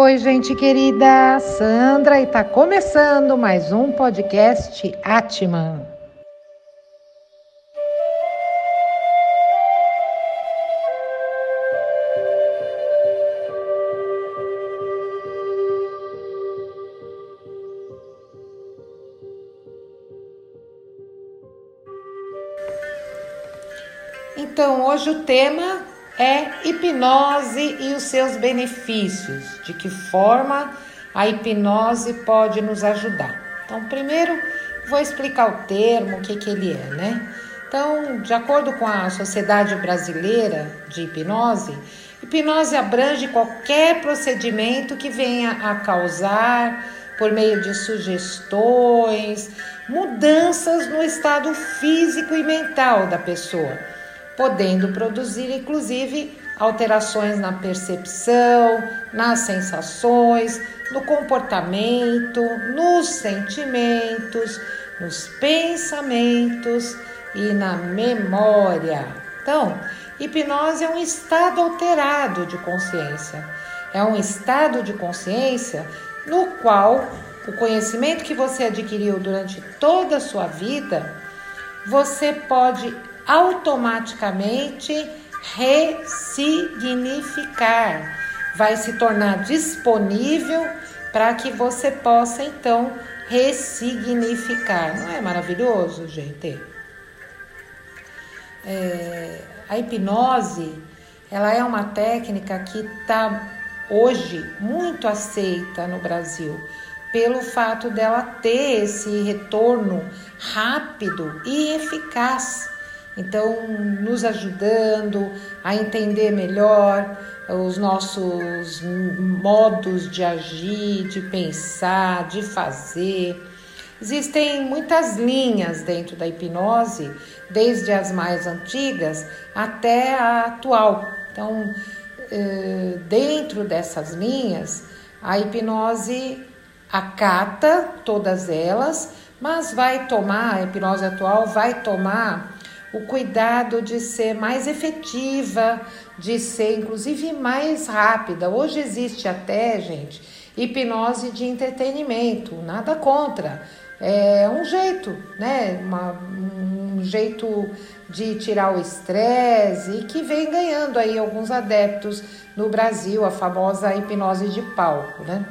Oi, gente querida, Sandra e tá começando mais um podcast Atman. Então, hoje o tema é hipnose e os seus benefícios, de que forma a hipnose pode nos ajudar. Então, primeiro vou explicar o termo, o que, que ele é, né? Então, de acordo com a Sociedade Brasileira de Hipnose, hipnose abrange qualquer procedimento que venha a causar, por meio de sugestões, mudanças no estado físico e mental da pessoa podendo produzir inclusive alterações na percepção, nas sensações, no comportamento, nos sentimentos, nos pensamentos e na memória. Então, hipnose é um estado alterado de consciência. É um estado de consciência no qual o conhecimento que você adquiriu durante toda a sua vida, você pode automaticamente ressignificar, vai se tornar disponível para que você possa então ressignificar. Não é maravilhoso, gente? É, a hipnose, ela é uma técnica que está hoje muito aceita no Brasil pelo fato dela ter esse retorno rápido e eficaz então, nos ajudando a entender melhor os nossos modos de agir, de pensar, de fazer. Existem muitas linhas dentro da hipnose, desde as mais antigas até a atual. Então, eh, dentro dessas linhas, a hipnose acata todas elas, mas vai tomar, a hipnose atual vai tomar o cuidado de ser mais efetiva, de ser inclusive mais rápida. Hoje existe até, gente, hipnose de entretenimento, nada contra. É um jeito, né? Uma, um jeito de tirar o estresse e que vem ganhando aí alguns adeptos no Brasil, a famosa hipnose de palco, né?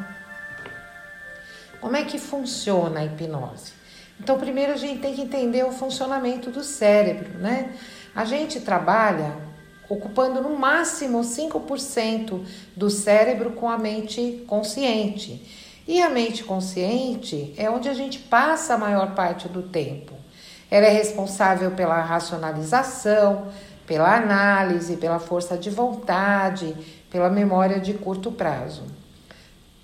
Como é que funciona a hipnose? Então, primeiro a gente tem que entender o funcionamento do cérebro, né? A gente trabalha ocupando no máximo 5% do cérebro com a mente consciente. E a mente consciente é onde a gente passa a maior parte do tempo. Ela é responsável pela racionalização, pela análise, pela força de vontade, pela memória de curto prazo.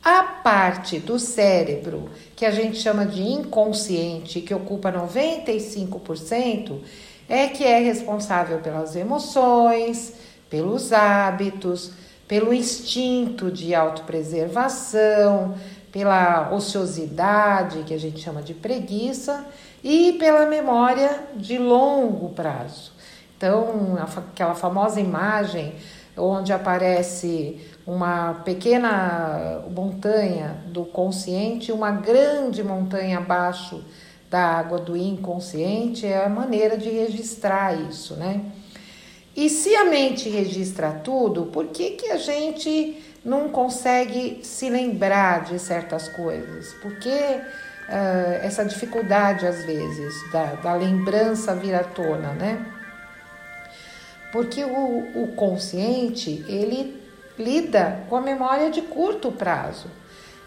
A parte do cérebro que a gente chama de inconsciente, que ocupa 95%, é que é responsável pelas emoções, pelos hábitos, pelo instinto de autopreservação, pela ociosidade, que a gente chama de preguiça, e pela memória de longo prazo. Então, aquela famosa imagem onde aparece uma pequena montanha do consciente, uma grande montanha abaixo da água do inconsciente, é a maneira de registrar isso, né? E se a mente registra tudo, por que, que a gente não consegue se lembrar de certas coisas? Por que uh, essa dificuldade, às vezes, da, da lembrança vir à tona, né? Porque o, o consciente, ele lida com a memória de curto prazo.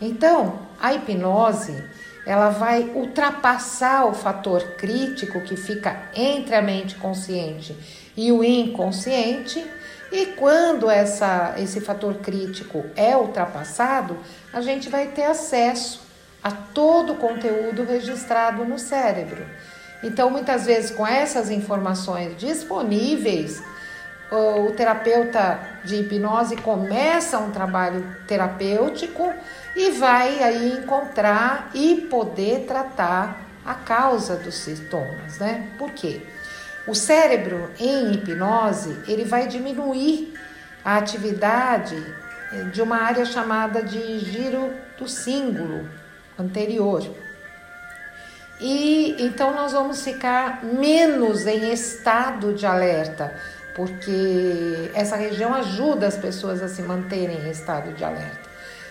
Então, a hipnose, ela vai ultrapassar o fator crítico que fica entre a mente consciente e o inconsciente, e quando essa, esse fator crítico é ultrapassado, a gente vai ter acesso a todo o conteúdo registrado no cérebro. Então, muitas vezes, com essas informações disponíveis, o terapeuta de hipnose começa um trabalho terapêutico e vai aí encontrar e poder tratar a causa dos sintomas, né? Por quê? O cérebro em hipnose, ele vai diminuir a atividade de uma área chamada de giro do símbolo anterior. E então nós vamos ficar menos em estado de alerta, porque essa região ajuda as pessoas a se manterem em estado de alerta.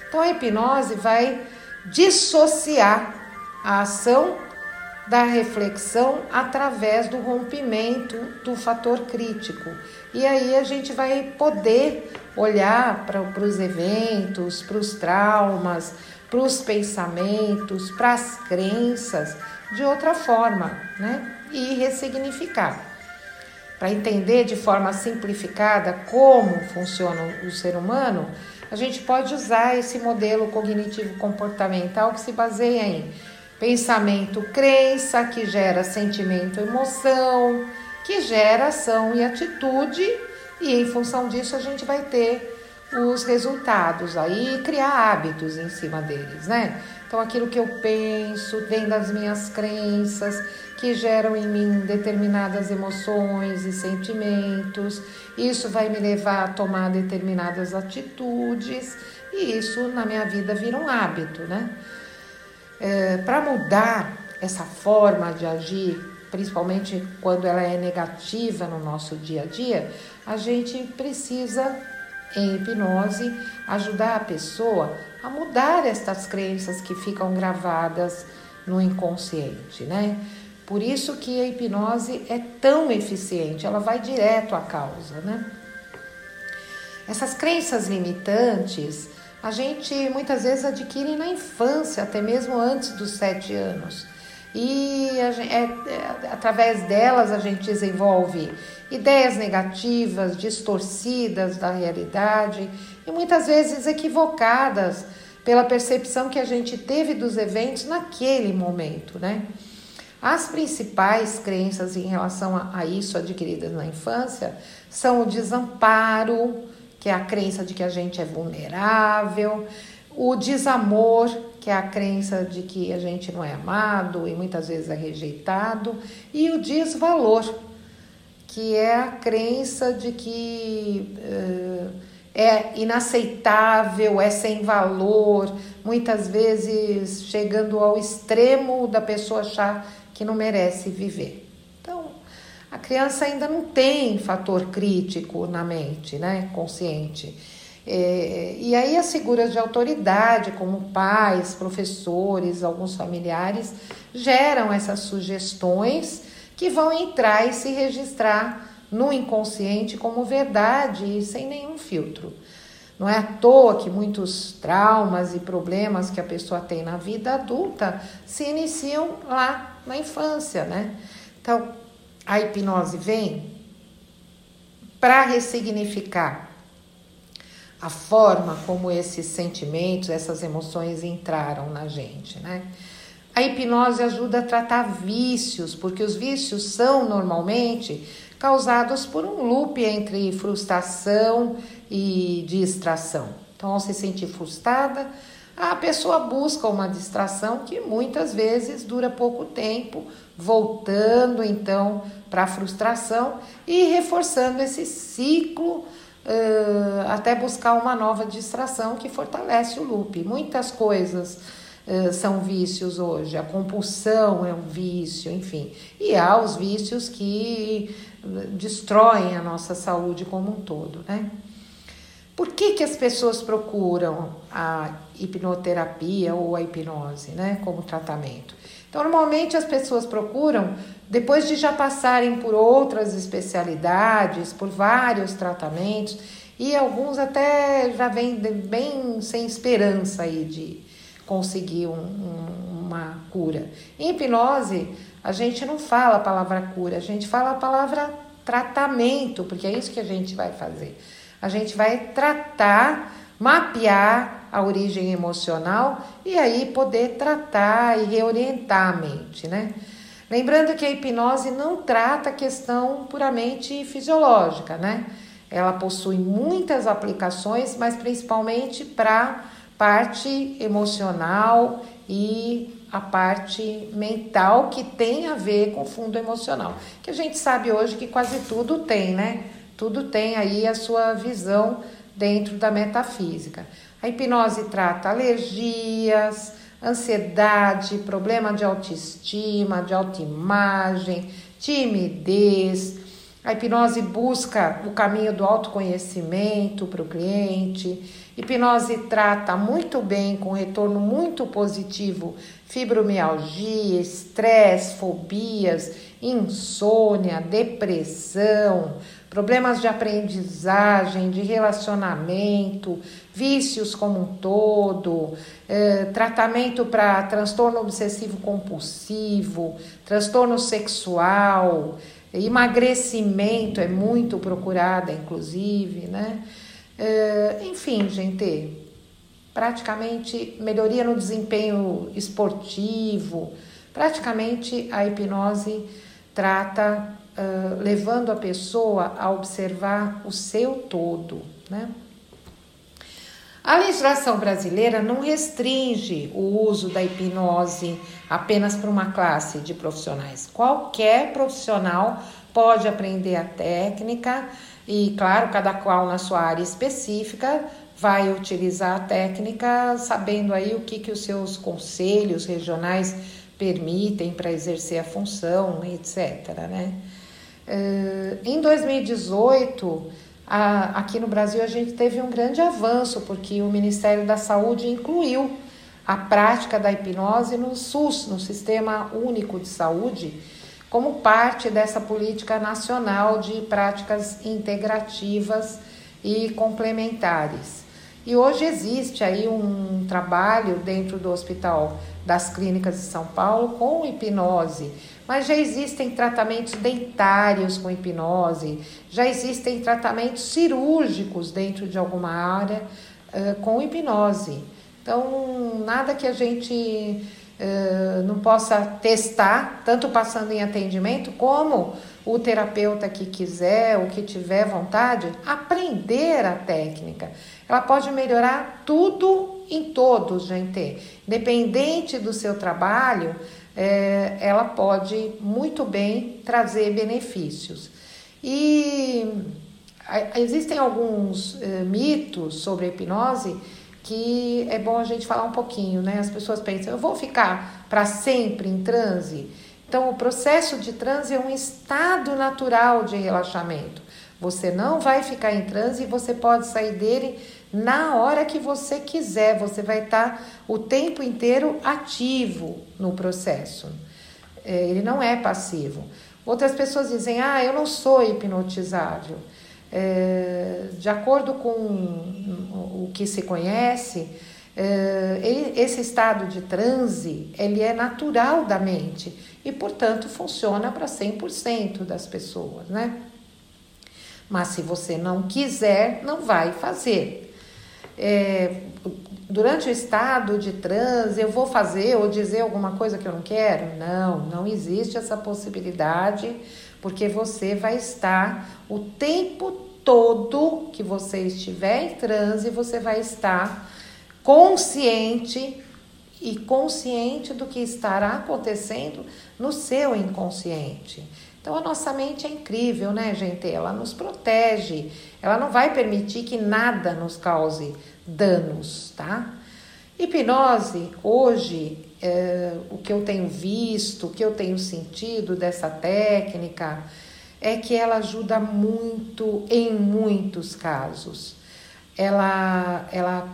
Então a hipnose vai dissociar a ação da reflexão através do rompimento do fator crítico. E aí a gente vai poder olhar para os eventos, para os traumas, para os pensamentos, para as crenças de outra forma, né? E ressignificar. Para entender de forma simplificada como funciona o ser humano, a gente pode usar esse modelo cognitivo comportamental que se baseia em pensamento, crença, que gera sentimento, emoção, que gera ação e atitude, e em função disso a gente vai ter os resultados aí criar hábitos em cima deles, né? Então aquilo que eu penso vem das minhas crenças que geram em mim determinadas emoções e sentimentos. Isso vai me levar a tomar determinadas atitudes e isso na minha vida vira um hábito, né? É, Para mudar essa forma de agir, principalmente quando ela é negativa no nosso dia a dia, a gente precisa em hipnose ajudar a pessoa a mudar estas crenças que ficam gravadas no inconsciente, né? Por isso que a hipnose é tão eficiente, ela vai direto à causa, né? Essas crenças limitantes a gente muitas vezes adquire na infância, até mesmo antes dos sete anos. E gente, é, é, através delas a gente desenvolve ideias negativas, distorcidas da realidade e muitas vezes equivocadas pela percepção que a gente teve dos eventos naquele momento, né? As principais crenças em relação a, a isso adquiridas na infância são o desamparo, que é a crença de que a gente é vulnerável, o desamor, que é a crença de que a gente não é amado e muitas vezes é rejeitado, e o desvalor, que é a crença de que uh, é inaceitável, é sem valor, muitas vezes chegando ao extremo da pessoa achar que não merece viver. Então, a criança ainda não tem fator crítico na mente, né, consciente. É, e aí as figuras de autoridade, como pais, professores, alguns familiares, geram essas sugestões que vão entrar e se registrar no inconsciente como verdade e sem nenhum filtro. Não é à toa que muitos traumas e problemas que a pessoa tem na vida adulta se iniciam lá na infância, né? Então, a hipnose vem para ressignificar a forma como esses sentimentos, essas emoções entraram na gente, né? A hipnose ajuda a tratar vícios, porque os vícios são normalmente causados por um loop entre frustração e distração. Então, ao se sentir frustrada, a pessoa busca uma distração que muitas vezes dura pouco tempo, voltando então para a frustração e reforçando esse ciclo até buscar uma nova distração que fortalece o loop. Muitas coisas uh, são vícios hoje, a compulsão é um vício, enfim. E há os vícios que destroem a nossa saúde como um todo, né? Por que, que as pessoas procuram a hipnoterapia ou a hipnose, né, como tratamento? Então, normalmente as pessoas procuram depois de já passarem por outras especialidades, por vários tratamentos, e alguns até já vêm bem sem esperança aí de conseguir um, um, uma cura. Em hipnose, a gente não fala a palavra cura, a gente fala a palavra tratamento, porque é isso que a gente vai fazer. A gente vai tratar, mapear a origem emocional e aí poder tratar e reorientar a mente, né? Lembrando que a hipnose não trata a questão puramente fisiológica, né? Ela possui muitas aplicações, mas principalmente para parte emocional e a parte mental que tem a ver com o fundo emocional. Que a gente sabe hoje que quase tudo tem, né? Tudo tem aí a sua visão dentro da metafísica. A hipnose trata alergias, ansiedade, problema de autoestima, de autoimagem, timidez. A hipnose busca o caminho do autoconhecimento para o cliente. Hipnose trata muito bem, com retorno muito positivo, fibromialgia, estresse, fobias, insônia, depressão, problemas de aprendizagem, de relacionamento, vícios como um todo, eh, tratamento para transtorno obsessivo compulsivo, transtorno sexual, emagrecimento é muito procurada, inclusive, né? Eh, enfim, gente, praticamente melhoria no desempenho esportivo, praticamente a hipnose trata uh, levando a pessoa a observar o seu todo, né? A legislação brasileira não restringe o uso da hipnose apenas para uma classe de profissionais. Qualquer profissional pode aprender a técnica e, claro, cada qual na sua área específica vai utilizar a técnica sabendo aí o que, que os seus conselhos regionais permitem para exercer a função, etc. Né? Uh, em 2018, a, aqui no Brasil, a gente teve um grande avanço, porque o Ministério da Saúde incluiu a prática da hipnose no SUS, no Sistema Único de Saúde, como parte dessa política nacional de práticas integrativas e complementares. E hoje existe aí um trabalho dentro do Hospital das Clínicas de São Paulo com hipnose, mas já existem tratamentos dentários com hipnose, já existem tratamentos cirúrgicos dentro de alguma área uh, com hipnose. Então, nada que a gente uh, não possa testar, tanto passando em atendimento, como o terapeuta que quiser ou que tiver vontade, aprender a técnica. Ela pode melhorar tudo em todos, gente. Independente do seu trabalho, é, ela pode muito bem trazer benefícios. E existem alguns é, mitos sobre a hipnose que é bom a gente falar um pouquinho, né? As pessoas pensam, eu vou ficar para sempre em transe. Então, o processo de transe é um estado natural de relaxamento. Você não vai ficar em transe e você pode sair dele na hora que você quiser. Você vai estar o tempo inteiro ativo no processo. É, ele não é passivo. Outras pessoas dizem: Ah, eu não sou hipnotizável. É, de acordo com o que se conhece, é, esse estado de transe ele é natural da mente e, portanto, funciona para 100% das pessoas, né? Mas se você não quiser, não vai fazer. É, durante o estado de transe, eu vou fazer ou dizer alguma coisa que eu não quero? Não, não existe essa possibilidade, porque você vai estar o tempo todo que você estiver em transe, você vai estar consciente e consciente do que estará acontecendo no seu inconsciente. Então a nossa mente é incrível, né, gente? Ela nos protege, ela não vai permitir que nada nos cause danos, tá? Hipnose, hoje, é, o que eu tenho visto, o que eu tenho sentido dessa técnica, é que ela ajuda muito em muitos casos. Ela, ela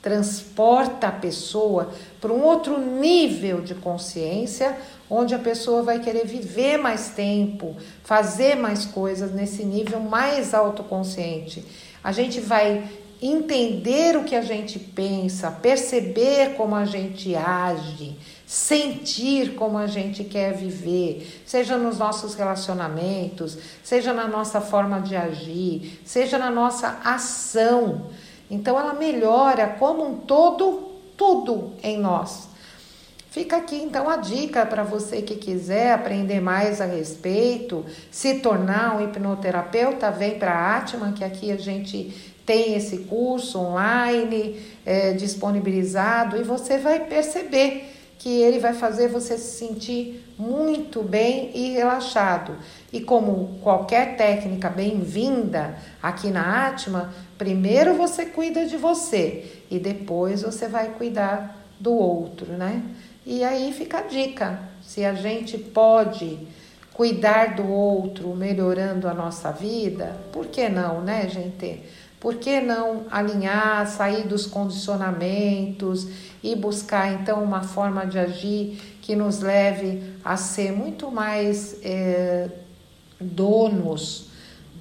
transporta a pessoa para um outro nível de consciência, onde a pessoa vai querer viver mais tempo, fazer mais coisas nesse nível mais autoconsciente. A gente vai entender o que a gente pensa, perceber como a gente age, sentir como a gente quer viver, seja nos nossos relacionamentos, seja na nossa forma de agir, seja na nossa ação. Então ela melhora como um todo tudo em nós. Fica aqui então a dica para você que quiser aprender mais a respeito, se tornar um hipnoterapeuta, vem para a Atman, que aqui a gente tem esse curso online é, disponibilizado e você vai perceber que ele vai fazer você se sentir muito bem e relaxado. E como qualquer técnica bem-vinda aqui na Atma, primeiro você cuida de você e depois você vai cuidar do outro, né? E aí fica a dica: se a gente pode cuidar do outro, melhorando a nossa vida, por que não, né, gente? Por que não alinhar, sair dos condicionamentos e buscar então uma forma de agir que nos leve a ser muito mais é, donos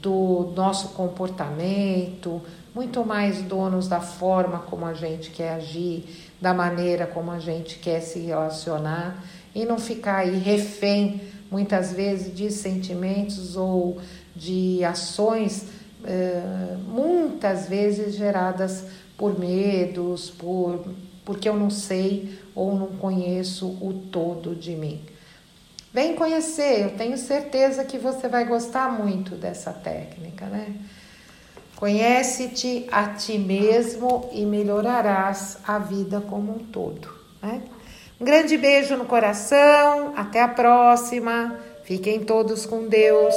do nosso comportamento, muito mais donos da forma como a gente quer agir, da maneira como a gente quer se relacionar e não ficar aí refém muitas vezes de sentimentos ou de ações eh, muitas vezes geradas por medos, por porque eu não sei ou não conheço o todo de mim. Vem conhecer, eu tenho certeza que você vai gostar muito dessa técnica, né? Conhece-te a ti mesmo e melhorarás a vida como um todo. Né? Um grande beijo no coração, até a próxima. Fiquem todos com Deus.